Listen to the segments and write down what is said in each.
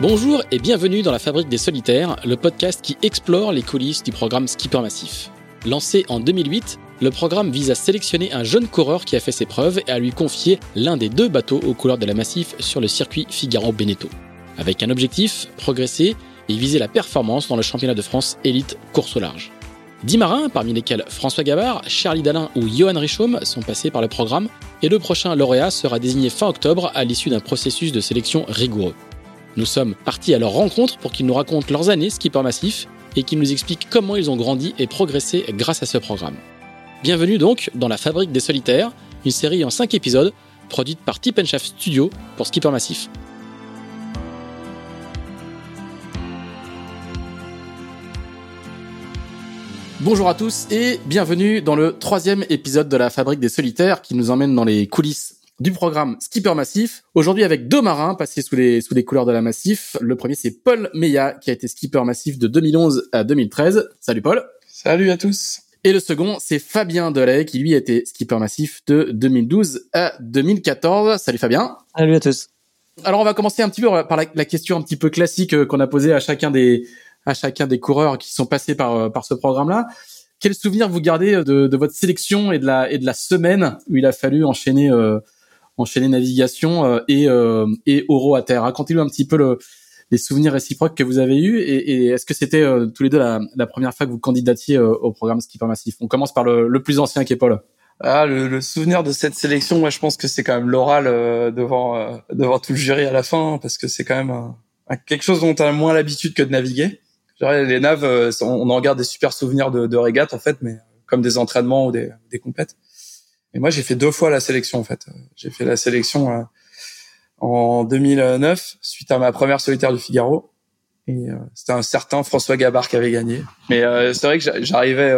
Bonjour et bienvenue dans la Fabrique des Solitaires, le podcast qui explore les coulisses du programme Skipper Massif. Lancé en 2008, le programme vise à sélectionner un jeune coureur qui a fait ses preuves et à lui confier l'un des deux bateaux aux couleurs de la Massif sur le circuit Figaro-Beneteau. Avec un objectif, progresser et viser la performance dans le championnat de France élite course au large. Dix marins, parmi lesquels François Gavard, Charlie Dalin ou Johan Richaume, sont passés par le programme, et le prochain lauréat sera désigné fin octobre à l'issue d'un processus de sélection rigoureux. Nous sommes partis à leur rencontre pour qu'ils nous racontent leurs années skipper massif et qu'ils nous expliquent comment ils ont grandi et progressé grâce à ce programme. Bienvenue donc dans La Fabrique des Solitaires, une série en 5 épisodes produite par Tip Shaft Studio pour Skipper Massif. Bonjour à tous et bienvenue dans le troisième épisode de la Fabrique des Solitaires qui nous emmène dans les coulisses du programme Skipper Massif. Aujourd'hui avec deux marins passés sous les, sous les couleurs de la Massif. Le premier c'est Paul Meillat qui a été Skipper Massif de 2011 à 2013. Salut Paul. Salut à tous. Et le second c'est Fabien Delay qui lui a été Skipper Massif de 2012 à 2014. Salut Fabien. Salut à tous. Alors on va commencer un petit peu par la, la question un petit peu classique euh, qu'on a posée à chacun des à chacun des coureurs qui sont passés par euh, par ce programme-là. Quel souvenir vous gardez de, de, votre sélection et de la et de la semaine où il a fallu enchaîner euh, enchaîner navigation euh, et euh, et oro à terre Racontez-nous un petit peu le, les souvenirs réciproques que vous avez eus et, et est-ce que c'était tous les deux la, la, première fois que vous candidatiez au programme Skipper Massif On commence par le, le plus ancien qui est Paul. Ah, le, le, souvenir de cette sélection, moi, je pense que c'est quand même l'oral devant devant tout le jury à la fin, parce que c'est quand même quelque chose dont on a moins l'habitude que de naviguer les naves, euh, on en garde des super souvenirs de, de régates en fait, mais comme des entraînements ou des, des. Et moi, j'ai fait deux fois la sélection en fait. J'ai fait la sélection euh, en 2009 suite à ma première solitaire du Figaro. Et euh, c'était un certain François Gabard qui avait gagné. Mais c'est vrai que j'arrivais,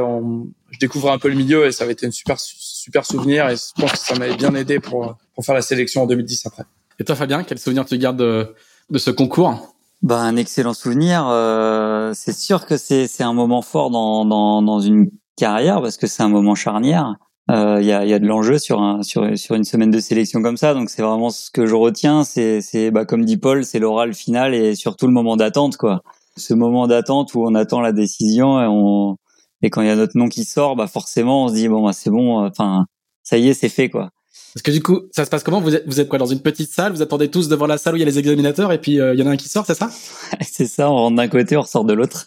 je découvrais un peu le milieu et ça avait été une super super souvenir et je pense que ça m'avait bien aidé pour pour faire la sélection en 2010 après. Et toi, Fabien, quel souvenir tu gardes de, de ce concours? Bah, un excellent souvenir. Euh, c'est sûr que c'est c'est un moment fort dans dans dans une carrière parce que c'est un moment charnière. Il euh, y a il y a de l'enjeu sur un sur sur une semaine de sélection comme ça. Donc c'est vraiment ce que je retiens. C'est c'est bah comme dit Paul, c'est l'oral final et surtout le moment d'attente quoi. Ce moment d'attente où on attend la décision et on et quand il y a notre nom qui sort, bah forcément on se dit bon bah c'est bon. Enfin ça y est, c'est fait quoi. Parce que du coup, ça se passe comment? Vous êtes, vous êtes quoi dans une petite salle? Vous attendez tous devant la salle où il y a les examinateurs et puis euh, il y en a un qui sort, c'est ça? C'est ça. On rentre d'un côté, on ressort de l'autre.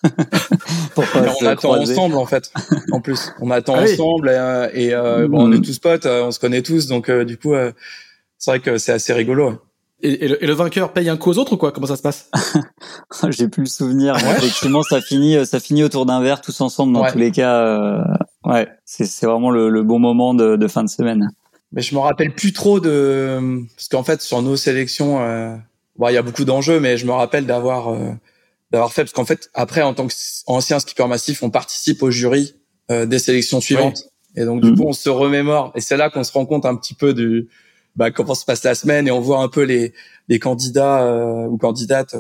on attend ensemble en fait. En plus, on attend ah ensemble et, euh, bon, on est mm. tous potes, euh, on se connaît tous, donc du coup, c'est vrai que c'est assez rigolo. Et, le, vainqueur paye un coup aux autres ou quoi? Comment ça se passe? J'ai plus le souvenir. Effectivement, ça finit, ça finit autour d'un verre tous ensemble dans tous les cas. ouais, c'est vraiment le, le, bon moment de, de fin de semaine mais je me rappelle plus trop de parce qu'en fait sur nos sélections euh... bon il y a beaucoup d'enjeux mais je me rappelle d'avoir euh, d'avoir fait parce qu'en fait après en tant qu'ancien skipper massif on participe au jury euh, des sélections suivantes et donc du mmh. coup on se remémore et c'est là qu'on se rend compte un petit peu du bah, comment se passe la semaine et on voit un peu les les candidats euh, ou candidates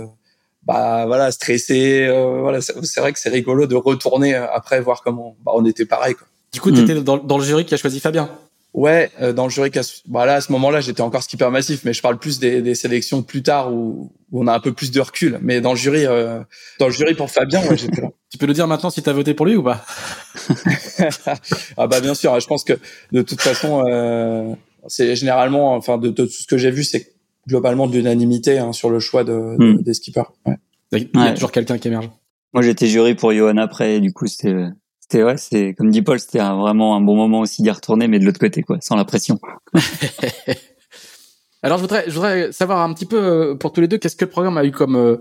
bah voilà stressés voilà c'est vrai que c'est rigolo de retourner après voir comment bah, on était pareil quoi. Du coup, tu étais mmh. dans, dans, le jury qui a choisi Fabien. Ouais, euh, dans le jury, voilà, à ce moment-là, j'étais encore skipper massif, mais je parle plus des, des sélections plus tard où, où, on a un peu plus de recul. Mais dans le jury, euh, dans le jury pour Fabien, ouais, j'étais là. Tu peux nous dire maintenant si tu as voté pour lui ou pas? Ah bah bien sûr. Je pense que de toute façon, euh, c'est généralement, enfin de, tout ce que j'ai vu, c'est globalement de l'unanimité hein, sur le choix de, hmm. des skippers. Ouais. Il y a toujours quelqu'un qui émerge. Moi, j'étais jury pour Johan après, et du coup, c'était c'était ouais, c'est comme dit Paul, c'était vraiment un bon moment aussi d'y retourner, mais de l'autre côté, quoi, sans la pression. Alors je voudrais, je voudrais savoir un petit peu euh, pour tous les deux, qu'est-ce que le programme a eu comme euh,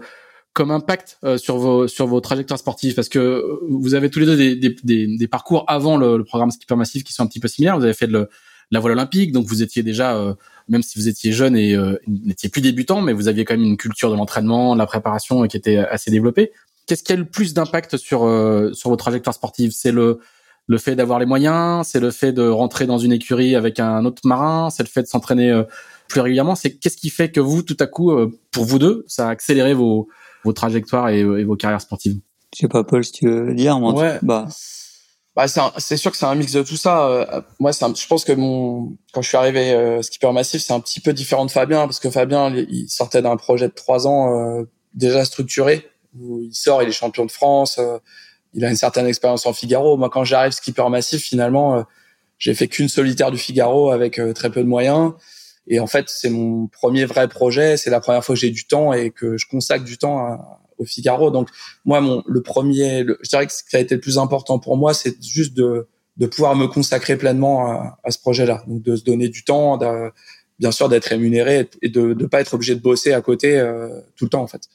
comme impact euh, sur vos sur vos trajectoires sportives? Parce que vous avez tous les deux des, des, des, parcours avant le, le, programme Skipper Massif qui sont un petit peu similaires. Vous avez fait de, la voile olympique, donc vous étiez déjà, même si vous étiez jeune et n'étiez plus débutant, mais vous aviez quand même une culture de l'entraînement, de la préparation qui était assez développée qu'est-ce qui a le plus d'impact sur euh, sur vos trajectoires sportives? C'est le le fait d'avoir les moyens, c'est le fait de rentrer dans une écurie avec un autre marin, c'est le fait de s'entraîner euh, plus régulièrement? C'est qu'est-ce qui fait que vous, tout à coup, euh, pour vous deux, ça a accéléré vos vos trajectoires et, vos carrières sportives? Je sais pas, Paul, si tu veux dire. Moi, ouais. bah. Bah, c'est sûr que c'est un mix de tout ça. moi, je pense que mon quand je suis arrivé skipper massif, c'est un petit peu différent de Fabien parce que Fabien, il sortait d'un projet de trois ans déjà structuré il sort, il est champion de France, il a une certaine expérience en Figaro. Moi, quand j'arrive skipper massif, finalement, j'ai fait qu'une solitaire du Figaro avec très peu de moyens. Et en fait, c'est mon premier vrai projet. C'est la première fois que j'ai du temps et que je consacre du temps à, au Figaro. Donc moi, mon le premier, je dirais que ce qui a été le plus important pour moi, c'est juste de de pouvoir me consacrer pleinement à, à ce projet-là. Donc de se donner du temps, bien sûr d'être rémunéré et de ne pas être obligé de bosser à côté euh, tout le temps en fait.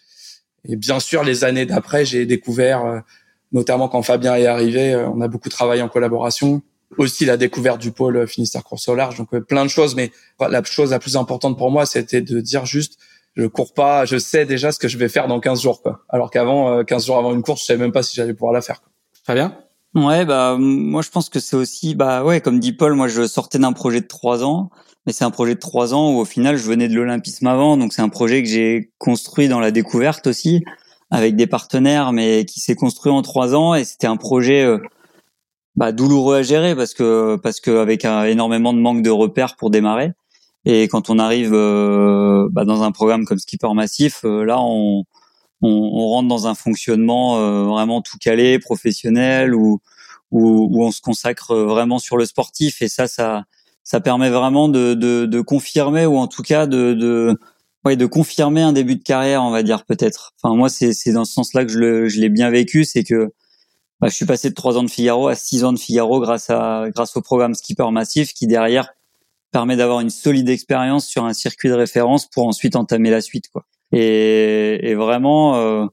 Et bien sûr, les années d'après, j'ai découvert, euh, notamment quand Fabien est arrivé, euh, on a beaucoup travaillé en collaboration. Aussi la découverte du pôle Finistère Course au large, donc plein de choses. Mais la chose la plus importante pour moi, c'était de dire juste je cours pas, je sais déjà ce que je vais faire dans 15 jours, quoi. Alors qu'avant, 15 euh, jours avant une course, je savais même pas si j'allais pouvoir la faire. Très bien. Ouais, bah moi je pense que c'est aussi, bah ouais, comme dit Paul, moi je sortais d'un projet de trois ans, mais c'est un projet de trois ans où au final je venais de l'olympisme avant, donc c'est un projet que j'ai construit dans la découverte aussi avec des partenaires, mais qui s'est construit en trois ans et c'était un projet euh, bah, douloureux à gérer parce que parce que avec énormément de manque de repères pour démarrer. Et quand on arrive euh, bah, dans un programme comme Skipper Massif, euh, là, on, on, on, rentre dans un fonctionnement vraiment tout calé, professionnel, où, où, où, on se consacre vraiment sur le sportif. Et ça, ça, ça permet vraiment de, de, de confirmer, ou en tout cas de, de, ouais, de confirmer un début de carrière, on va dire peut-être. Enfin, moi, c'est, c'est dans ce sens-là que je, le, je l'ai bien vécu, c'est que bah, je suis passé de trois ans de Figaro à six ans de Figaro grâce à grâce au programme Skipper Massif, qui derrière permet d'avoir une solide expérience sur un circuit de référence pour ensuite entamer la suite quoi. Et, et vraiment euh,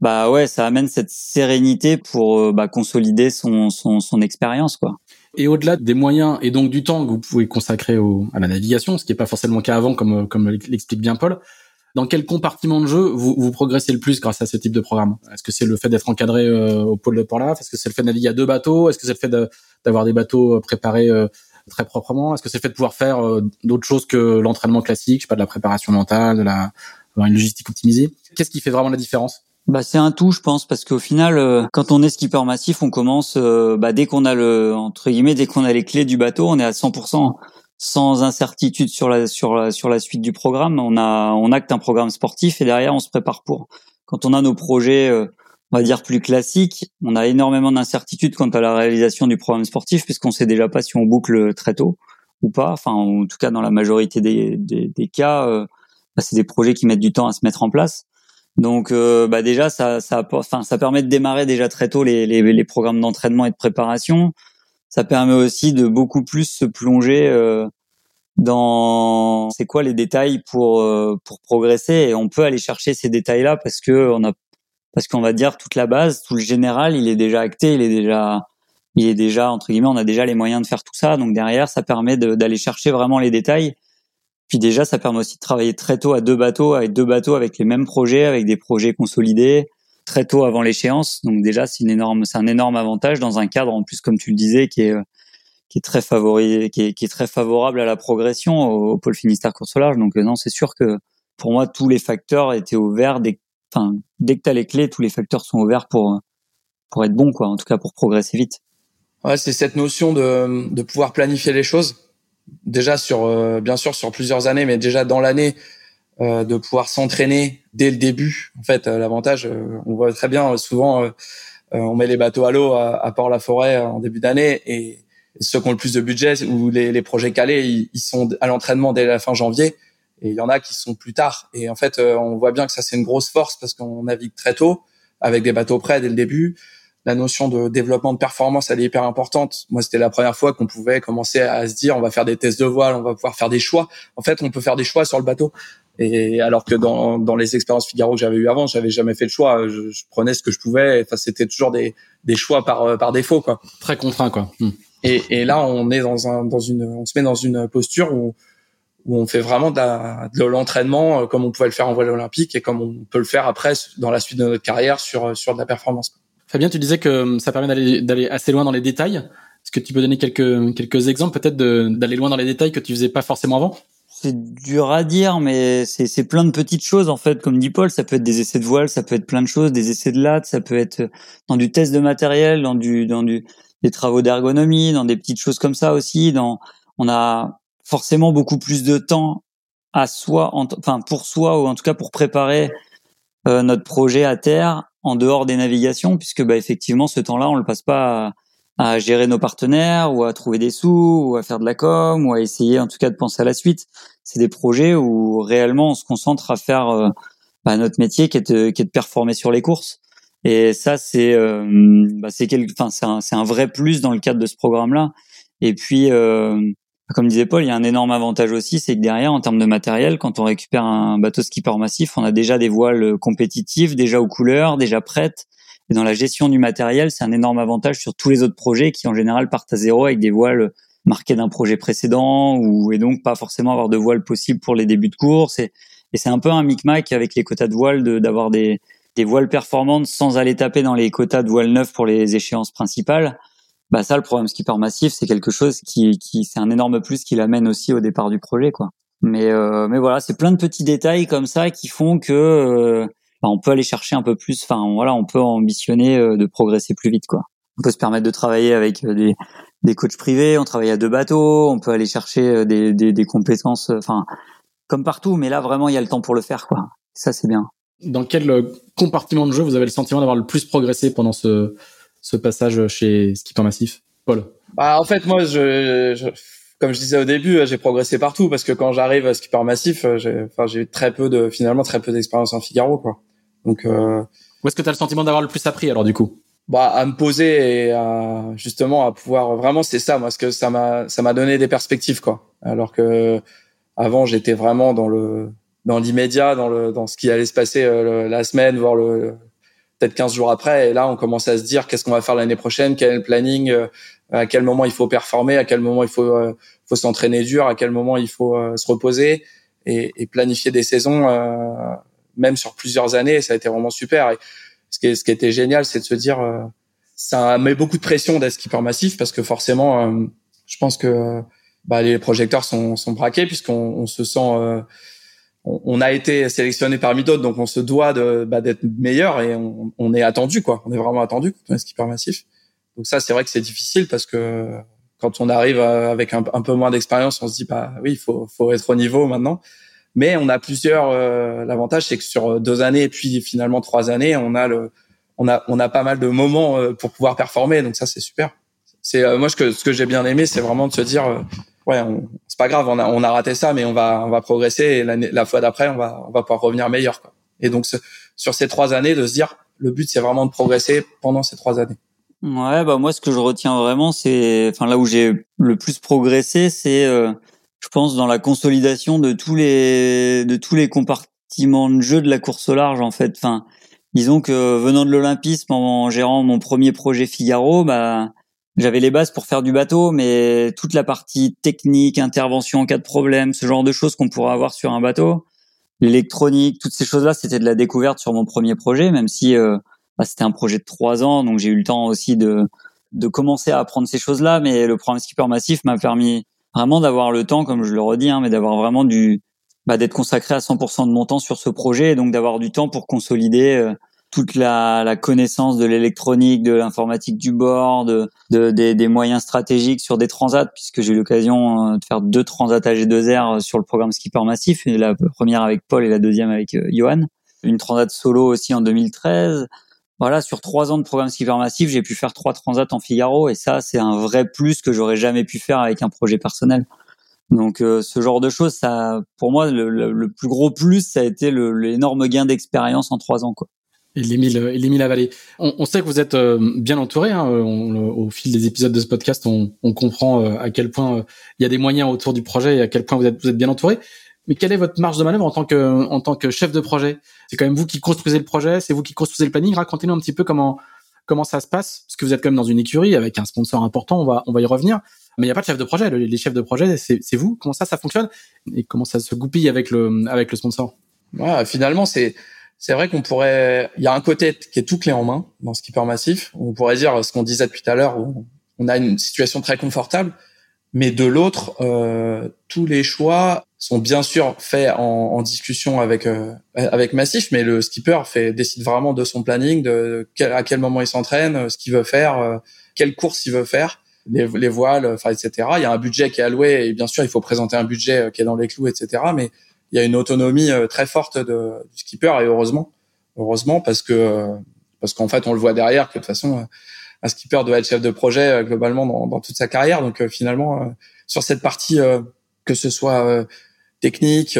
bah ouais, ça amène cette sérénité pour euh, bah, consolider son son, son expérience quoi. Et au-delà des moyens et donc du temps que vous pouvez consacrer au, à la navigation, ce qui n'est pas forcément le cas avant, comme, comme l'explique bien Paul, dans quel compartiment de jeu vous, vous progressez le plus grâce à ce type de programme? Est-ce que c'est le fait d'être encadré euh, au pôle de Port-Laf Est-ce que c'est le fait de naviguer à deux bateaux? Est-ce que c'est le fait d'avoir des bateaux préparés très proprement? Est-ce que c'est fait de pouvoir faire euh, d'autres choses que l'entraînement classique, je sais pas de la préparation mentale, de la une logistique optimisée? Qu'est-ce qui fait vraiment la différence? Bah c'est un tout, je pense, parce qu'au final, euh, quand on est skipper massif, on commence euh, bah, dès qu'on a le entre guillemets, dès qu'on a les clés du bateau, on est à 100% sans incertitude sur la sur la sur la suite du programme. On a on acte un programme sportif et derrière on se prépare pour. Quand on a nos projets on va dire plus classique, on a énormément d'incertitudes quant à la réalisation du programme sportif puisqu'on sait déjà pas si on boucle très tôt ou pas. Enfin, en tout cas, dans la majorité des, des, des cas, euh, bah, c'est des projets qui mettent du temps à se mettre en place. Donc, euh, bah déjà, ça, ça, enfin, ça permet de démarrer déjà très tôt les, les, les programmes d'entraînement et de préparation. Ça permet aussi de beaucoup plus se plonger euh, dans c'est quoi les détails pour pour progresser et on peut aller chercher ces détails là parce que on a parce qu'on va dire toute la base, tout le général, il est déjà acté, il est déjà, il est déjà entre guillemets, on a déjà les moyens de faire tout ça. Donc derrière, ça permet d'aller chercher vraiment les détails. Puis déjà, ça permet aussi de travailler très tôt à deux bateaux, avec deux bateaux avec les mêmes projets, avec des projets consolidés très tôt avant l'échéance. Donc déjà, c'est une énorme, c'est un énorme avantage dans un cadre en plus, comme tu le disais, qui est qui est très favori, qui est, très favorable à la progression au, pôle Finistère course au large. Donc non, c'est sûr que pour moi, tous les facteurs étaient ouverts dès enfin, dès que tu as les clés, tous les facteurs sont ouverts pour pour être bon, quoi. En tout cas, pour progresser vite. Ouais, c'est cette notion de de pouvoir planifier les choses. Déjà sur, euh, bien sûr, sur plusieurs années, mais déjà dans l'année, euh, de pouvoir s'entraîner dès le début. En fait, euh, l'avantage, on voit très bien, souvent, on met les bateaux à l'eau à, Port-la-Forêt en début d'année et ceux qui ont le plus de budget ou les, les projets calés, ils, ils sont à l'entraînement dès la fin janvier et il y en a qui sont plus tard. Et en fait, euh, on voit bien que ça c'est une grosse force parce qu'on navigue très tôt avec des bateaux prêts dès le début. La notion de développement de performance, elle est hyper importante. Moi, c'était la première fois qu'on pouvait commencer à se dire, on va faire des tests de voile, on va pouvoir faire des choix. En fait, on peut faire des choix sur le bateau. Et alors que dans, dans les expériences Figaro que j'avais eu avant, j'avais jamais fait le choix. Je, je, prenais ce que je pouvais. Enfin, c'était toujours des, des choix par, euh, par défaut, quoi. Très contraint, quoi. Hmm. Et, et là, on est dans un, dans une, on se met dans une posture où où on fait vraiment de l'entraînement euh, comme on pouvait le faire en voile olympique et comme on peut le faire après dans la suite de notre carrière sur euh, sur de la performance. Fabien, tu disais que euh, ça permet d'aller assez loin dans les détails. Est-ce que tu peux donner quelques quelques exemples peut-être d'aller loin dans les détails que tu faisais pas forcément avant? C'est dur à dire, mais c'est c'est plein de petites choses en fait. Comme dit Paul, ça peut être des essais de voile, ça peut être plein de choses, des essais de latte, ça peut être dans du test de matériel, dans du dans du des travaux d'ergonomie, dans des petites choses comme ça aussi. Dans on a forcément beaucoup plus de temps à soi, enfin pour soi ou en tout cas pour préparer notre projet à terre en dehors des navigations, puisque bah, effectivement, ce temps-là, on le passe pas à, gérer nos partenaires ou à trouver des sous ou à faire de la com ou à essayer en tout cas de penser à la suite. C'est des projets où réellement on se concentre à faire euh, bah, notre métier qui est, de, qui est de performer sur les courses. Et ça, c'est euh, bah, c'est un, un vrai plus dans le cadre de ce programme-là. Et puis, euh, comme disait Paul, il y a un énorme avantage aussi, c'est que derrière, en termes de matériel, quand on récupère un bateau skipper massif, on a déjà des voiles compétitives, déjà aux couleurs, déjà prêtes. Et dans la gestion du matériel, c'est un énorme avantage sur tous les autres projets qui en général partent à zéro avec des voiles marquées d'un projet précédent ou et donc pas forcément avoir de voiles possibles pour les débuts de course. Et, c'est un peu un micmac avec les quotas de voiles d'avoir des, des voiles performantes sans aller taper dans les quotas de voiles neuves pour les échéances principales bah ça le programme skipper massif c'est quelque chose qui, qui c'est un énorme plus qui l'amène aussi au départ du projet quoi. Mais euh, mais voilà c'est plein de petits détails comme ça qui font que euh, bah, on peut aller chercher un peu plus enfin voilà on peut ambitionner euh, de progresser plus vite quoi. On peut se permettre de travailler avec des des coachs privés on travaille à deux bateaux on peut aller chercher des des, des compétences enfin comme partout mais là vraiment il y a le temps pour le faire quoi. Ça c'est bien. Dans quel compartiment de jeu vous avez le sentiment d'avoir le plus progressé pendant ce ce passage chez Skipper Massif Paul bah, En fait, moi, je, je, comme je disais au début, j'ai progressé partout parce que quand j'arrive à Skipper Massif, j'ai enfin, eu très peu de, finalement, très peu d'expérience en Figaro. Quoi. Donc, euh... Où est-ce que tu as le sentiment d'avoir le plus appris alors du coup? Bah, à me poser et à, justement à pouvoir vraiment c'est ça moi parce que ça m'a ça m'a donné des perspectives quoi alors que avant j'étais vraiment dans le dans l'immédiat dans le dans ce qui allait se passer euh, la semaine voire le peut-être 15 jours après. Et là, on commence à se dire qu'est-ce qu'on va faire l'année prochaine, quel est le planning, euh, à quel moment il faut performer, à quel moment il faut, euh, faut s'entraîner dur, à quel moment il faut euh, se reposer? Et, et, planifier des saisons, même sur plusieurs années. Ça a été vraiment super. Et ce qui, ce qui était génial, c'est de se dire, ça met beaucoup de pression d'être skipper massif parce que forcément, je pense que bah, les projecteurs sont, sont braqués puisqu'on on se sent on, a été sélectionné parmi d'autres, donc on se doit de bah, d'être meilleur et on, on, est attendu quoi. On est vraiment attendu quand on est skipper massif. Donc ça, c'est vrai que c'est difficile parce que quand on arrive euh, avec un, peu moins d'expérience, on se dit bah oui, il faut faut être au niveau maintenant. Mais on a plusieurs. Euh, L'avantage, c'est que sur deux années et puis finalement trois années, on a le on a on a pas mal de moments euh, pour pouvoir performer. Donc ça, c'est super. C'est euh, moi ce que ce que j'ai bien aimé, c'est vraiment de se dire ouais, c'est pas grave, on a, on a raté ça, mais on va, on va progresser et la fois d'après, on va, on va pouvoir revenir meilleur. Quoi. Et donc, sur ces trois années, de se dire, le but, c'est vraiment de progresser pendant ces trois années. Ouais, bah moi, ce que je retiens vraiment, c'est, enfin là où j'ai le plus progressé, c'est, euh, je pense, dans la consolidation de tous les, de tous les compartiments de jeu de la course au large, en fait. Enfin, disons que venant de l'olympisme, en gérant mon premier projet Figaro, bah j'avais les bases pour faire du bateau, mais toute la partie technique, intervention en cas de problème, ce genre de choses qu'on pourrait avoir sur un bateau, l'électronique, toutes ces choses-là, c'était de la découverte sur mon premier projet, même si euh, bah, c'était un projet de trois ans, donc j'ai eu le temps aussi de de commencer à apprendre ces choses-là. Mais le programme Skipper Massif m'a permis vraiment d'avoir le temps, comme je le redis, hein, mais d'avoir vraiment du bah, d'être consacré à 100% de mon temps sur ce projet, et donc d'avoir du temps pour consolider. Euh, toute la, la connaissance de l'électronique, de l'informatique du bord, de, de des, des, moyens stratégiques sur des transats, puisque j'ai eu l'occasion euh, de faire deux transats AG2R euh, sur le programme Skipper Massif, la première avec Paul et la deuxième avec euh, Johan. Une transat solo aussi en 2013. Voilà, sur trois ans de programme Skipper Massif, j'ai pu faire trois transats en Figaro, et ça, c'est un vrai plus que j'aurais jamais pu faire avec un projet personnel. Donc ce genre de choses, ça, pour moi, le, le, plus gros plus, ça a été l'énorme gain d'expérience en trois ans, quoi. Et l'Émile, et Avalé. On, on, sait que vous êtes euh, bien entouré. Hein, au fil des épisodes de ce podcast, on, on comprend euh, à quel point euh, il y a des moyens autour du projet et à quel point vous êtes, vous êtes bien entouré. Mais quelle est votre marge de manœuvre en tant que, en tant que chef de projet? C'est quand même vous qui construisez le projet, c'est vous qui construisez le planning. Racontez-nous un petit peu comment comment ça se passe, parce que vous êtes quand même dans une écurie avec un sponsor important. On va on va y revenir. Mais il n'y a pas de chef de projet. Les chefs de projet, c'est vous. Comment ça, ça fonctionne? Et comment ça se goupille avec le avec le sponsor? Ouais, finalement, c'est c'est vrai qu'on pourrait, il y a un côté qui est tout clé en main dans Skipper Massif. On pourrait dire ce qu'on disait depuis tout à l'heure, on a une situation très confortable, mais de l'autre, euh, tous les choix sont bien sûr faits en, en discussion avec euh, avec Massif, mais le skipper fait décide vraiment de son planning, de à quel moment il s'entraîne, ce qu'il veut faire, euh, quelle course il veut faire, les, les voiles, enfin etc. Il y a un budget qui est alloué et bien sûr il faut présenter un budget qui est dans les clous, etc. Mais il y a une autonomie euh, très forte de, du skipper et heureusement heureusement, parce que parce qu'en fait, on le voit derrière que de toute façon, un skipper doit être chef de projet globalement dans, dans toute sa carrière. Donc finalement, sur cette partie, que ce soit technique,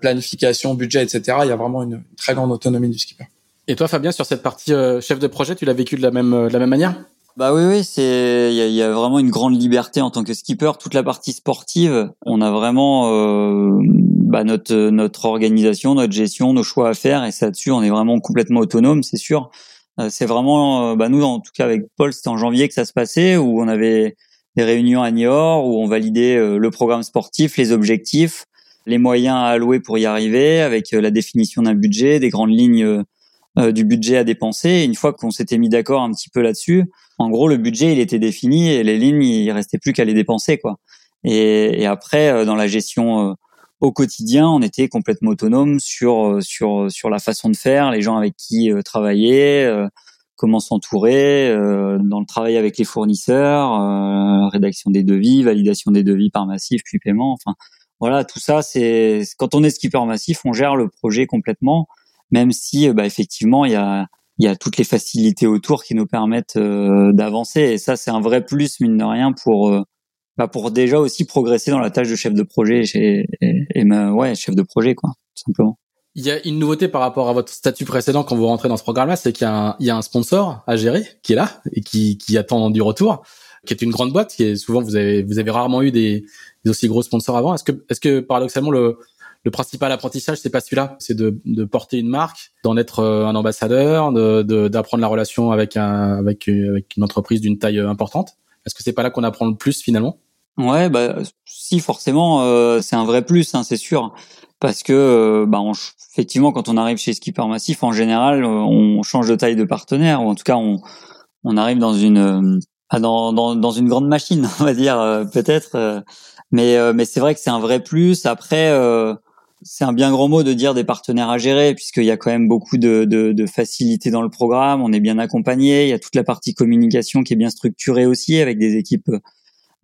planification, budget, etc., il y a vraiment une très grande autonomie du skipper. Et toi, Fabien, sur cette partie chef de projet, tu l'as vécu de la même de la même manière? Bah oui, oui, c'est il y a, vraiment une grande liberté en tant que skipper. Toute la partie sportive, on a vraiment euh, bah, notre notre organisation, notre gestion, nos choix à faire, et ça dessus, on est vraiment complètement autonome, c'est sûr. Euh, c'est vraiment, euh, bah nous, en tout cas avec Paul, c'était en janvier que ça se passait, où on avait des réunions à Niort, où on validait le programme sportif, les objectifs, les moyens à allouer pour y arriver, avec la définition d'un budget, des grandes lignes du budget à dépenser. Et une fois qu'on s'était mis d'accord un petit peu là-dessus, en gros, le budget, il était défini et les lignes, il restait plus qu'à les dépenser, quoi. Et, après, euh, dans la gestion euh, au quotidien, on était complètement autonome sur euh, sur sur la façon de faire, les gens avec qui travailler, comment s'entourer, dans le travail avec les fournisseurs, rédaction des devis, validation des devis par massif, puis paiement. Enfin, voilà, tout ça, c'est quand on est skipper massif, on gère le projet complètement, même si, bah, effectivement, il y a il y a toutes les facilités autour qui nous permettent euh, d'avancer. Et ça, c'est un vrai plus, mine de rien, pour, euh, bah, pour déjà aussi progresser dans la tâche de chef de projet et, et, ouais, chef de projet, quoi, tout simplement. Il y a une nouveauté par rapport à votre statut précédent quand vous rentrez dans ce programme-là, c'est qu'il y, a un, il y a un sponsor à gérer qui est là et qui, qui attend du retour, qui est une grande boîte. Qui est souvent vous avez vous avez rarement eu des, des aussi gros sponsors avant. Est-ce que est-ce que paradoxalement le le principal apprentissage, c'est pas celui-là, c'est de, porter une marque, d'en être euh, un ambassadeur, d'apprendre la relation euh, avec une entreprise d'une taille euh, importante. Est-ce que c'est pas là qu'on apprend le plus finalement? Ouais, bah si forcément, c'est un vrai plus, hein, c'est sûr, parce que bah effectivement, quand on arrive chez Skipper Massif, en général, on change de taille de partenaire, ou en tout cas, on arrive dans une dans une grande machine, on va dire peut-être. mais mais c'est vrai que c'est un vrai plus. Après, c'est un bien grand mot de dire des partenaires à gérer, puisqu'il y a quand même beaucoup de, de, de facilité dans le programme, on est bien accompagné, il y a toute la partie communication qui est bien structurée aussi, avec des équipes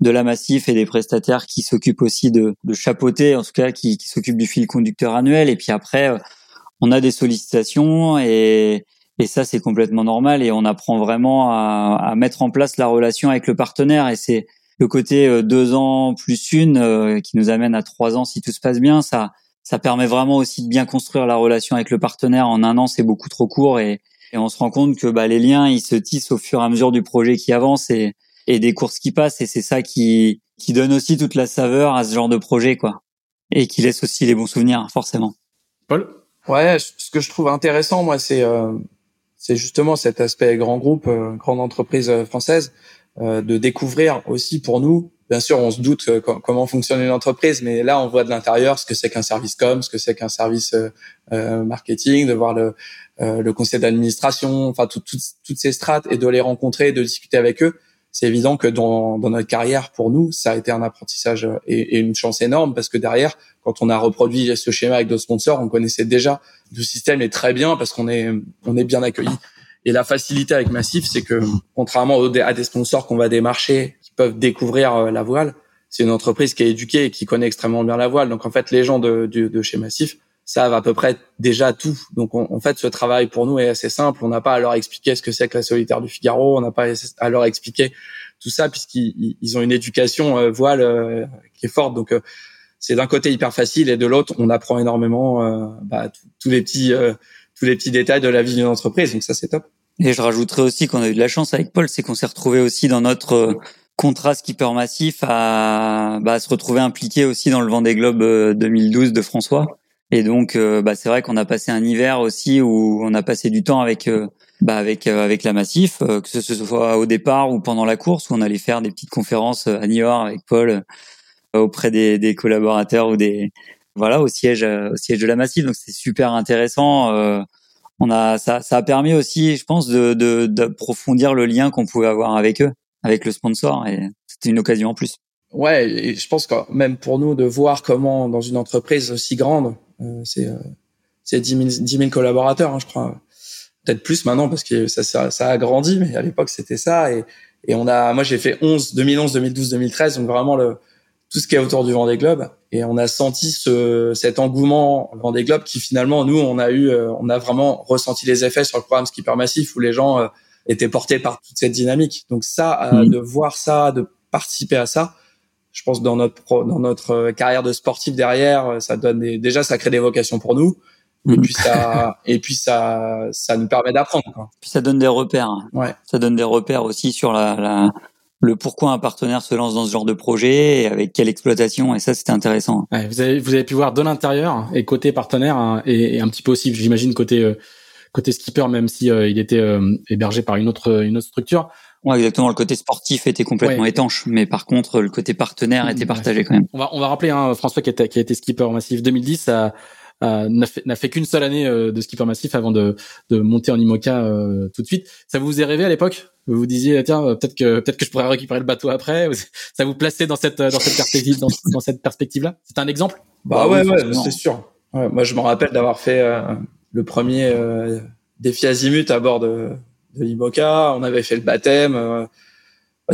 de la Massif et des prestataires qui s'occupent aussi de, de chapeauter, en tout cas qui, qui s'occupent du fil conducteur annuel. Et puis après, on a des sollicitations et, et ça c'est complètement normal et on apprend vraiment à, à, mettre en place la relation avec le partenaire. Et c'est le côté euh, deux ans plus une euh, qui nous amène à trois ans si tout se passe bien. Ça, ça permet vraiment aussi de bien construire la relation avec le partenaire. En un an, c'est beaucoup trop court et, on se rend compte que bah, les liens, ils se tissent au fur et à mesure du projet qui avance et, et des courses qui passent. Et c'est ça qui, qui donne aussi toute la saveur à ce genre de projet, quoi. Et qui laisse aussi les bons souvenirs, forcément. Paul? Ouais, ce que je trouve intéressant, moi, c'est euh, c'est justement cet aspect grand groupe, euh, grande entreprise euh, française, euh, de découvrir aussi pour nous bien sûr, on se doute euh, comment fonctionne une entreprise, mais là, on voit de l'intérieur ce que c'est qu'un service com, ce que c'est qu'un service euh, euh, marketing, de voir le, le conseil d'administration, enfin toutes ces strates et de les rencontrer, de discuter avec eux. C'est évident que dans, dans notre carrière, pour nous, ça a été un apprentissage et, et, une chance énorme parce que derrière, quand on a reproduit ce schéma avec d'autres sponsors, on connaissait déjà le système est très bien parce qu'on est on est bien accueilli. Et la facilité avec Massif, c'est que contrairement à des sponsors qu'on va démarcher peuvent découvrir euh, la voile. C'est une entreprise qui est éduquée et qui connaît extrêmement bien la voile. Donc en fait, les gens de, de, de chez Massif savent à peu près déjà tout. Donc en fait, ce travail pour nous est assez simple. On n'a pas à leur expliquer ce que c'est que la solitaire du Figaro. On n'a pas à leur expliquer tout ça puisqu'ils ils ont une éducation euh, voile euh, qui est forte. Donc c'est d'un côté hyper facile et de l'autre, on apprend énormément bah, tous les petits tous les petits détails de la vie d'une entreprise. Donc ça, c'est top. Et je rajouterais aussi qu'on a eu de la chance avec Paul, c'est qu'on s'est retrouvé aussi dans notre contrat skipper massif à, bah, se retrouver impliqué aussi dans le Vendée Globe 2012 euh, de François. Et donc, euh, bah, c'est vrai qu'on a passé un hiver aussi où on a passé du temps avec euh, bah, avec avec la Massif, que ce soit au départ ou pendant la course, où on allait faire des petites conférences à Niort avec Paul auprès des, des, collaborateurs ou des voilà au siège au siège de la Massif. Donc c'est super intéressant. on a ça, ça a permis aussi, je pense, de d'approfondir le lien qu'on pouvait avoir avec eux avec le sponsor et c'était une occasion en plus. Ouais, et je pense que même pour nous de voir comment dans une entreprise aussi grande, euh, c'est euh, c'est 10 000, collaborateurs, hein, je crois, peut-être plus maintenant parce que ça, a grandi, mais à l'époque c'était ça et et on a, moi j'ai fait 11, 2011, 2012, 2013, donc vraiment le tout ce qui est autour du Vendée Globe. Et on a senti ce, cet engouement Vendée Globe qui finalement, nous, on a eu, euh, on a vraiment ressenti les effets sur le programme Skipper Massif où les gens euh, étaient portés par toute cette dynamique. Donc ça, mmh. de voir ça, de participer à ça, je pense dans notre dans notre carrière de sportif derrière, ça donne des, déjà ça crée des vocations pour nous. Et puis ça, et puis ça, ça nous permet d'apprendre. Puis ça donne des repères. Ouais. Ça donne des repères aussi sur la, la, le pourquoi un partenaire se lance dans ce genre de projet et avec quelle exploitation. Et ça, c'était intéressant. Ouais, vous avez, vous avez pu voir de l'intérieur et côté partenaire hein, et, et, un petit peu aussi, j'imagine côté euh, côté skipper, même si euh, il était euh, hébergé par une autre une autre structure. Ouais, exactement. Le côté sportif était complètement étanche, mais par contre, le côté partenaire était partagé quand même. On va on va rappeler hein, François qui, était, qui a été skipper massif 2010. Ça, euh, n'a fait, fait qu'une seule année euh, de skipper massif avant de, de monter en IMOCA euh, tout de suite. Ça vous est rêvé à l'époque? Vous vous disiez tiens peut-être que peut-être que je pourrais récupérer le bateau après. Ça vous plaçait dans cette dans cette perspective dans, dans cette perspective là C'est un exemple? Bah, ouais ouais c'est sûr. Ouais, moi je me rappelle d'avoir fait le premier défi azimut à bord de de l'IMOCA. On avait fait le baptême.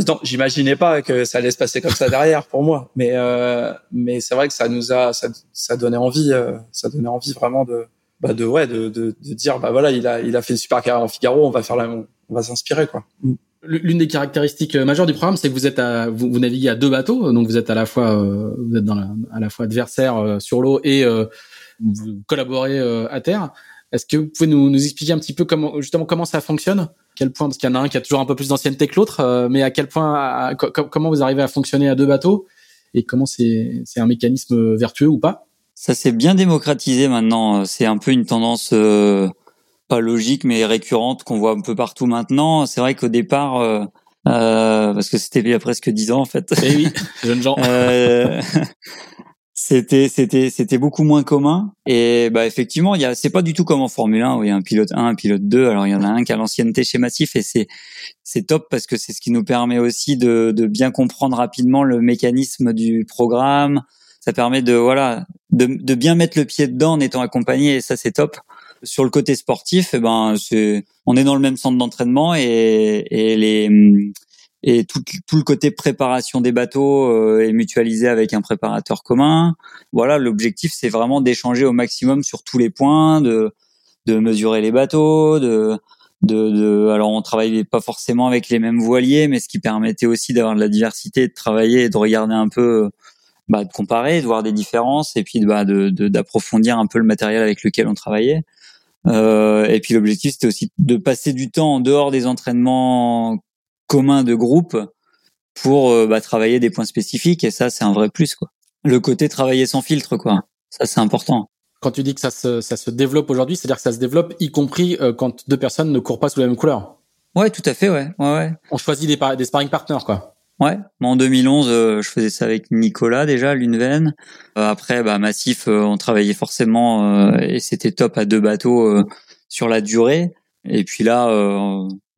Non, j'imaginais pas que ça allait se passer comme ça derrière pour moi, mais euh, mais c'est vrai que ça nous a ça, ça donnait envie, euh, ça donnait envie vraiment de bah de ouais de, de, de dire bah voilà il a il a fait une super carrière en Figaro, on va faire la on va s'inspirer quoi. L'une des caractéristiques majeures du programme, c'est que vous êtes à, vous, vous, naviguez à deux bateaux, donc vous êtes à la fois euh, vous êtes dans la, à la fois adversaire euh, sur l'eau et euh, vous collaborez à terre. Est-ce que vous pouvez nous, nous expliquer un petit peu comment justement comment ça fonctionne? Quel point, parce qu'il y en a un qui a toujours un peu plus d'ancienneté que l'autre, euh, mais à quel point, comment vous arrivez à fonctionner à deux bateaux? Et comment c'est un mécanisme vertueux ou pas? Ça s'est bien démocratisé maintenant. C'est un peu une tendance euh, pas logique mais récurrente qu'on voit un peu partout maintenant. C'est vrai qu'au départ, euh, parce que c'était il y a presque dix ans en fait. Eh oui, jeunes gens. C'était c'était c'était beaucoup moins commun. Et bah effectivement il y a c'est pas du tout comme en Formule 1 où il y a un pilote 1 un pilote 2 alors il y en a un qui a l'ancienneté chez Massif et c'est c'est top parce que c'est ce qui nous permet aussi de de bien comprendre rapidement le mécanisme du programme. Ça permet de voilà de de bien mettre le pied dedans en étant accompagné et ça c'est top. Sur le côté sportif eh ben c'est on est dans le même centre d'entraînement et et les et tout, tout le côté préparation des bateaux euh, est mutualisé avec un préparateur commun. Voilà, l'objectif c'est vraiment d'échanger au maximum sur tous les points, de de mesurer les bateaux, de de, de alors on travaillait pas forcément avec les mêmes voiliers, mais ce qui permettait aussi d'avoir de la diversité, de travailler et de regarder un peu, bah, de comparer, de voir des différences et puis bah, de d'approfondir un peu le matériel avec lequel on travaillait. Euh, et puis l'objectif c'était aussi de passer du temps en dehors des entraînements commun de groupe pour euh, bah, travailler des points spécifiques et ça c'est un vrai plus quoi. Le côté travailler sans filtre quoi, ça c'est important. Quand tu dis que ça se, ça se développe aujourd'hui, c'est-à-dire que ça se développe y compris euh, quand deux personnes ne courent pas sous la même couleur. Ouais, tout à fait, ouais, ouais, ouais. On choisit des, des sparring partners quoi. Ouais, en 2011, euh, je faisais ça avec Nicolas déjà, l'Unven. après, bah Massif, on travaillait forcément et c'était top à deux bateaux sur la durée. Et puis là,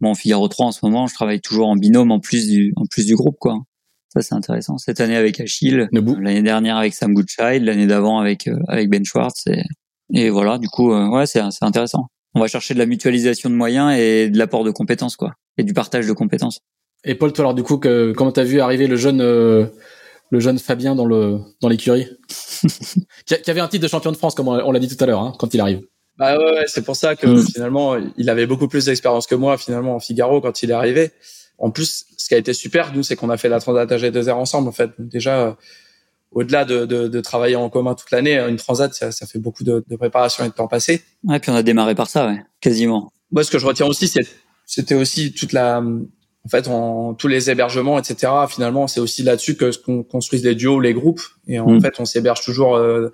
Bon, en Figaro 3 en ce moment, je travaille toujours en binôme en plus du en plus du groupe quoi. Ça c'est intéressant. Cette année avec Achille, l'année dernière avec Sam Goodchild, l'année d'avant avec euh, avec Ben Schwartz et, et voilà, du coup euh, ouais, c'est c'est intéressant. On va chercher de la mutualisation de moyens et de l'apport de compétences quoi et du partage de compétences. Et Paul, toi alors du coup que, comment t'as vu arriver le jeune euh, le jeune Fabien dans le dans l'écurie? Qui, avait un titre de champion de France comme on l'a dit tout à l'heure hein, quand il arrive. Bah ouais, c'est pour ça que mm. finalement, il avait beaucoup plus d'expérience que moi finalement en Figaro quand il est arrivé. En plus, ce qui a été super, nous, c'est qu'on a fait la Transat AG2R ensemble en fait. déjà, euh, au-delà de, de, de, travailler en commun toute l'année, une Transat, ça, ça fait beaucoup de, de, préparation et de temps passé. Ouais, puis on a démarré par ça, ouais, quasiment. Moi, ce que je retiens aussi, c'était aussi toute la, en fait, en, tous les hébergements, etc. Finalement, c'est aussi là-dessus que qu'on construise les duos, les groupes. Et en mm. fait, on s'héberge toujours. Euh,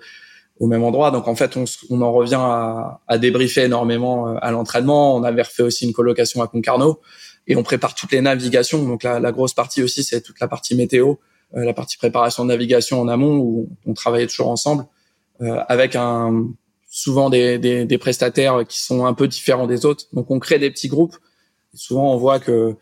au même endroit. Donc en fait, on, on en revient à, à, débriefer énormément euh, à l'entraînement. On avait refait aussi une colocation à Concarneau et on prépare toutes les navigations. Donc la, la grosse partie aussi, c'est toute la partie météo, euh, la partie préparation de navigation en amont où on travaillait toujours ensemble euh, avec un souvent des, des, des, prestataires qui sont un peu différents des autres. Donc on crée des petits groupes. Souvent on voit que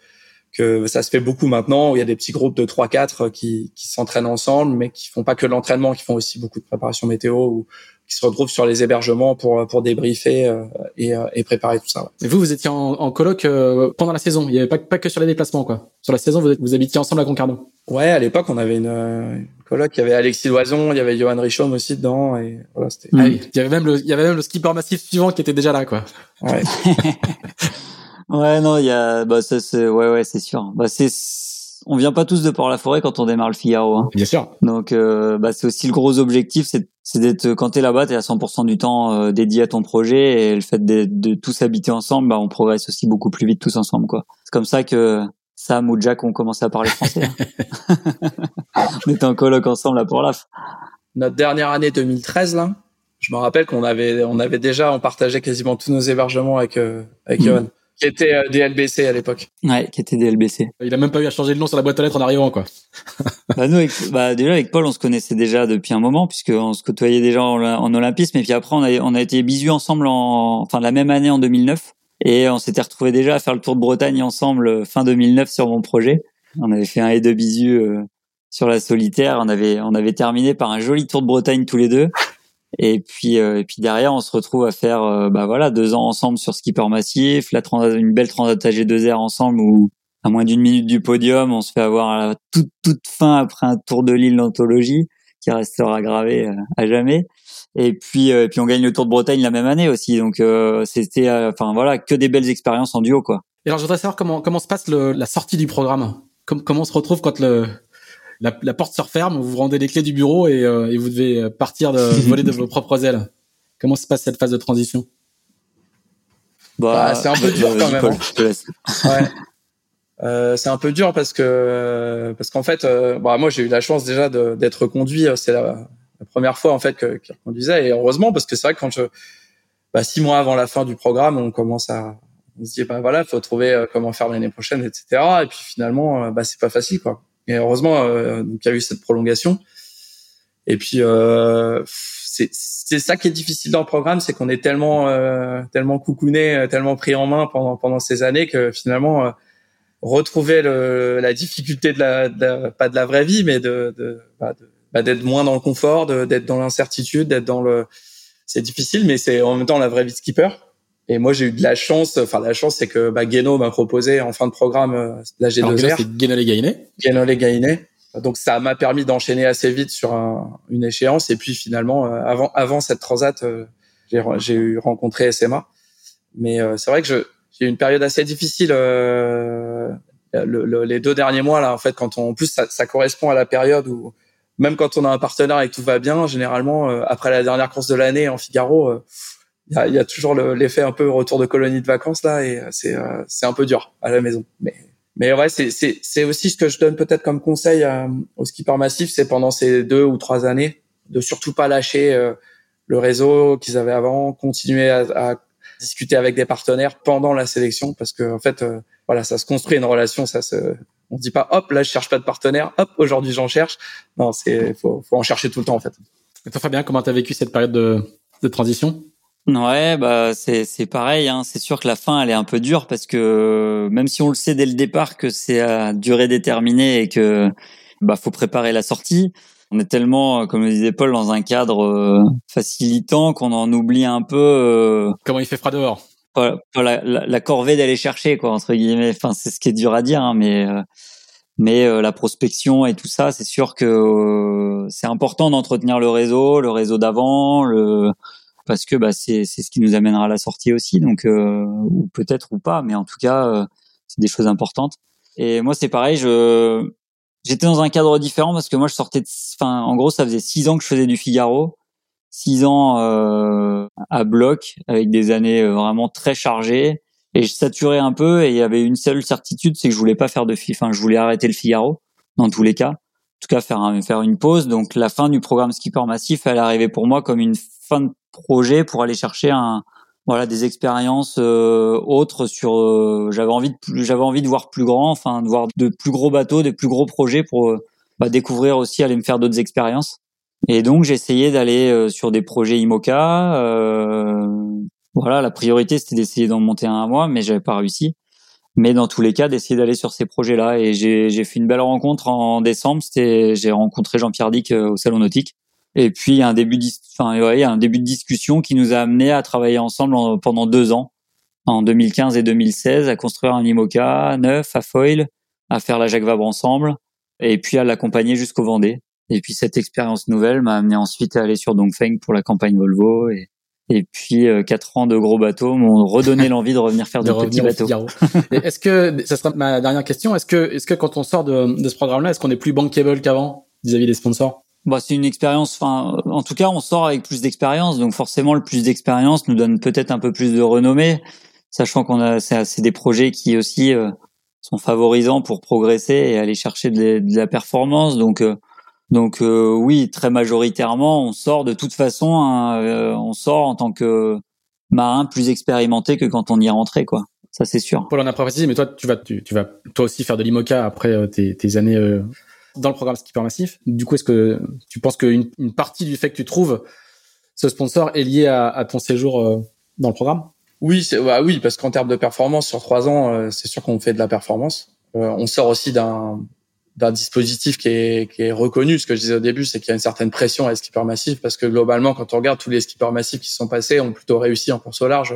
que ça se fait beaucoup maintenant où il y a des petits groupes de 3 4 qui qui s'entraînent ensemble mais qui font pas que l'entraînement qui font aussi beaucoup de préparation météo ou qui se retrouvent sur les hébergements pour pour débriefer euh, et, euh, et préparer tout ça. Et vous vous étiez en, en colloque euh, pendant la saison, il y avait pas pas que sur les déplacements quoi. Sur la saison vous vous habitiez ensemble à Concarneau. Ouais, à l'époque on avait une, une coloc. Il y avait Alexis Loison, il y avait Johan Richaume aussi dedans. Et voilà, c'était. Ah oui, il y avait même le, il y avait même le skipper massif suivant qui était déjà là, quoi. Ouais. ouais, non, il y a, bah, ça, c'est, ouais, ouais, c'est sûr. Bah, c'est, on vient pas tous de Port-la-Forêt quand on démarre le Figaro. Hein. Bien sûr. Donc, euh, bah, c'est aussi le gros objectif, c'est, c'est d'être, quand t'es là-bas, t'es à 100% du temps euh, dédié à ton projet et le fait de, de tous habiter ensemble, bah, on progresse aussi beaucoup plus vite tous ensemble, quoi. C'est comme ça que Sam ou Jack ont commencé à parler français. hein. on était en coloc ensemble là pour l'AF. Notre dernière année 2013, là, je me rappelle qu'on avait, on avait déjà, on partageait quasiment tous nos hébergements avec, euh, avec Mm. Johan, qui était euh, DLBC à l'époque. Ouais, qui était des LBC. Il a même pas eu à changer le nom sur la boîte aux lettres en arrivant, quoi. Bah nous, avec, bah déjà avec Paul, on se connaissait déjà depuis un moment puisqu'on se côtoyait déjà en, en olympisme et puis après on a, on a été bisus ensemble en, enfin la même année en 2009 et on s'était retrouvés déjà à faire le tour de Bretagne ensemble euh, fin 2009 sur mon projet. On avait fait un et deux bisus euh, sur la solitaire. On avait, on avait terminé par un joli tour de Bretagne tous les deux. Et puis, euh, et puis derrière, on se retrouve à faire, euh, bah voilà, deux ans ensemble sur Skipper Massif, la trans- une belle Transat AG2R ensemble où à moins d'une minute du podium, on se fait avoir la toute toute fin après un tour de l'île d'anthologie qui restera gravé euh, à jamais. Et puis, euh, et puis on gagne le Tour de Bretagne la même année aussi. Donc euh, c'était, enfin voilà, que des belles expériences en duo quoi. Et alors, je voudrais savoir comment, comment se passe le, la sortie du programme. Com- comment on se retrouve quand le, la, la porte se referme, vous vous rendez les clés du bureau et, euh, et vous devez euh, partir de voler de vos propres ailes. Comment se passe cette phase de transition? Bah, c'est un peu dur vas-y, quand même, Paul, hein. je te laisse. Ouais. Euh, c'est un peu dur parce que parce qu'en fait, euh, bah, moi j'ai eu la chance déjà de- d'être conduit. euh, C'est la, la première fois en fait que qu'il reconduisait et heureusement parce que c'est vrai que quand je bah, six mois avant la fin du programme, on commence à on se dit bah voilà, faut trouver euh, comment faire l'année prochaine, etc. Et puis finalement, euh, bah c'est pas facile quoi. Et heureusement, euh, donc il y a eu cette prolongation. Et puis euh, c'est ça qui est difficile dans le programme, c'est qu'on est tellement euh, tellement coucouné, euh, tellement pris en main pendant pendant ces années que finalement retrouver le, la difficulté de la, de la- pas de la vraie vie, mais de, de, bah, bah, d'être moins dans le confort, d'être dans l'incertitude, d'être dans le, c'est difficile, mais c'est en même temps la vraie vie de skipper. Et moi, j'ai eu de la chance. Enfin, la chance, c'est que bah, Guéno m'a proposé en fin de programme euh, la Alors, G2R, c'est Guénolé Gainé. Guéno les Gainé. Donc, ça m'a permis d'enchaîner assez vite sur un- une échéance. Et puis, finalement, euh, avant, avant cette transat, euh, j'ai, eu rencontré SMA. Mais euh, c'est vrai que je, j'ai eu une période assez difficile. euh, le- le- les deux derniers mois là, en fait, quand on, en plus ça, ça correspond à la période où même quand on a un partenaire et que tout va bien, généralement euh, après la dernière course de l'année en Figaro, euh, il y, a, y a toujours le- l'effet un peu retour de colonie de vacances là et euh, c'est euh, c'est un peu dur à la maison. Mais mais ouais, c'est c'est c'est aussi ce que je donne peut-être comme conseil à, aux skippers massifs, c'est pendant ces deux ou trois années de surtout pas lâcher euh, le réseau qu'ils avaient avant, continuer à, à discuter avec des partenaires pendant la sélection parce que en fait euh, voilà ça se construit une relation ça se on se dit pas hop là je cherche pas de partenaire hop aujourd'hui j'en cherche. Non c'est faut faut en chercher tout le temps en fait. Et toi, Fabien, comment t'as vécu cette période de, de transition? Ouais, bah c'est c'est pareil. Hein. C'est sûr que la fin, elle est un peu dure parce que même si on le sait dès le départ que c'est à durée déterminée et que bah faut préparer la sortie, on est tellement, euh, comme le disait Paul, dans un cadre euh, facilitant qu'on en oublie un peu euh, Comment il fait froid dehors pas, pas la, la, la corvée d'aller chercher quoi entre guillemets. Enfin, c'est ce qui est dur à dire, hein, mais euh, mais euh, la prospection et tout ça, c'est sûr que euh, c'est important d'entretenir le réseau, le réseau d'avant, le parce que bah c'est ce qui nous amènera à la sortie aussi donc euh, ou peut-être ou pas mais en tout cas euh, c'est des choses importantes. Et moi c'est pareil je j'étais dans un cadre différent parce que moi je sortais de enfin en gros ça faisait six ans que je faisais du Figaro six ans euh, à bloc avec des années vraiment très chargées et je saturais un peu et il y avait une seule certitude c'est que je voulais pas faire de fi enfin je voulais arrêter le Figaro dans tous les cas. En tout cas faire faire une pause. Donc la fin du programme skipper massif elle arrivait pour moi comme une fin de projet pour aller chercher un voilà des expériences euh, autres sur euh, j'avais envie de plus j'avais envie de voir plus grand enfin de voir de plus gros bateaux de plus gros projets pour euh, bah, découvrir aussi aller me faire d'autres expériences. Et donc j'ai essayé d'aller euh, sur des projets IMOCA euh, voilà la priorité c'était d'essayer d'en monter un à moi mais j'avais pas réussi. Mais dans tous les cas d'essayer d'aller sur ces projets là et j'ai fait une belle rencontre en décembre. C'était j'ai rencontré Jean-Pierre Dick au salon nautique et puis un début, enfin ouais, un début de discussion qui nous a amené à travailler ensemble en- pendant deux ans, en 2015 et 2016, à construire un IMOCA neuf à foil, à faire la Jacques Vabre ensemble, et puis à l'accompagner jusqu'au Vendée. Et puis cette expérience nouvelle m'a amené ensuite à aller sur Dongfeng pour la campagne Volvo et et puis euh, quatre ans de gros bateaux m'ont redonné l'envie de revenir faire de, petits bateaux. est-ce que ça sera ma dernière question Est-ce que est-ce que quand on sort de, de ce programme-là, est-ce qu'on est plus bankable qu'avant vis-à-vis des sponsors? Bah, c'est une expérience. Enfin, en tout cas, on sort avec plus d'expérience, donc forcément, le plus d'expérience nous donne peut-être un peu plus de renommée, sachant qu'on a c'est des projets qui aussi euh, sont favorisants pour progresser et aller chercher de, la performance. Donc, euh, donc euh, oui, très majoritairement, on sort de toute façon, hein, euh, on sort en tant que marin plus expérimenté que quand on y est rentré, quoi. Ça c'est sûr. Paul en a précisé, mais toi, tu vas, tu, tu, vas toi aussi faire de l'IMOCA après euh, tes, tes, années dans le programme Skipper Massif. Du coup, est-ce que tu penses qu'une une partie du fait que tu trouves ce sponsor est lié à, ton séjour dans le programme? Oui, bah oui, parce qu'en termes de performance sur trois ans, c'est sûr qu'on fait de la performance. on sort aussi d'un dispositif qui est, reconnu. Ce que je disais au début, c'est qu'il y a une certaine pression à skipper massif parce que globalement, quand on regarde tous les skippers massifs qui sont passés, ont plutôt réussi en course au large.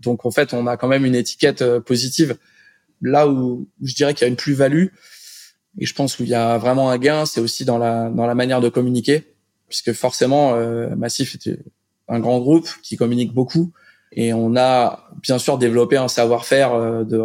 Donc en fait, on a quand même une étiquette euh, positive. Là où, je dirais qu'il y a une plus-value et je pense où il y a vraiment un gain, c'est aussi dans la dans la manière de communiquer, puisque forcément, euh, Massif est un grand groupe qui communique beaucoup et on a bien sûr développé un savoir-faire euh, de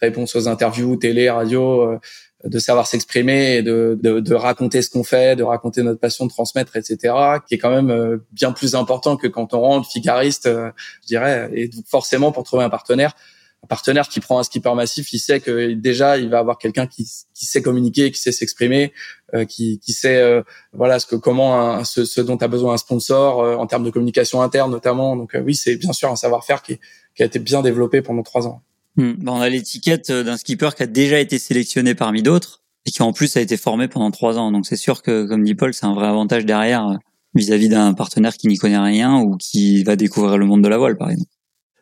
réponse aux interviews, télé, radio, euh, de savoir s'exprimer de, de, de, raconter ce qu'on fait, de raconter notre passion, de transmettre, etc., qui est quand même euh, bien plus important que quand on rentre figariste, je dirais. Et forcément, pour trouver un partenaire, un partenaire qui prend un skipper massif, il sait que déjà, il va avoir quelqu'un qui, qui sait communiquer, qui sait s'exprimer, euh, qui, qui sait voilà ce que comment ce, ce, dont a besoin un sponsor en termes de communication interne notamment. Donc oui, c'est bien sûr un savoir-faire qui, qui a été bien développé pendant trois ans. Hmm. Bah, on a l'étiquette euh, d'un skipper qui a déjà été sélectionné parmi d'autres et qui en plus a été formé pendant trois ans. Donc c'est sûr que, comme dit Paul, c'est un vrai avantage derrière euh, vis-à-vis d'un partenaire qui n'y connaît rien ou qui va découvrir le monde de la voile, par exemple.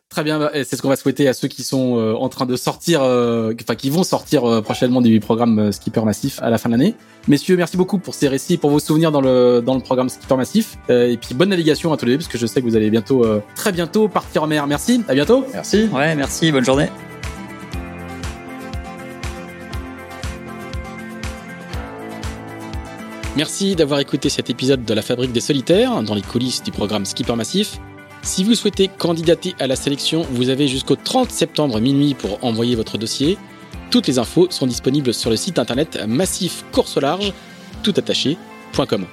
Très bien, bah, c'est ce qu'on va souhaiter à ceux qui sont euh, en train de sortir, euh, enfin qui vont sortir euh, prochainement du programme Skipper Massif à la fin de l'année. Messieurs, merci beaucoup pour ces récits, pour vos souvenirs dans le dans le programme Skipper Massif, et puis bonne navigation à tous les deux, parce que je sais que vous allez bientôt, très bientôt, partir en mer. Merci, à bientôt. Merci. Ouais, merci, bonne journée. Merci d'avoir écouté cet épisode de la Fabrique des Solitaires dans les coulisses du programme Skipper Massif. Si vous souhaitez candidater à la sélection, vous avez jusqu'au 30 septembre minuit pour envoyer votre dossier. Toutes les infos sont disponibles sur le site internet massifcourselarge, toutattaché.com.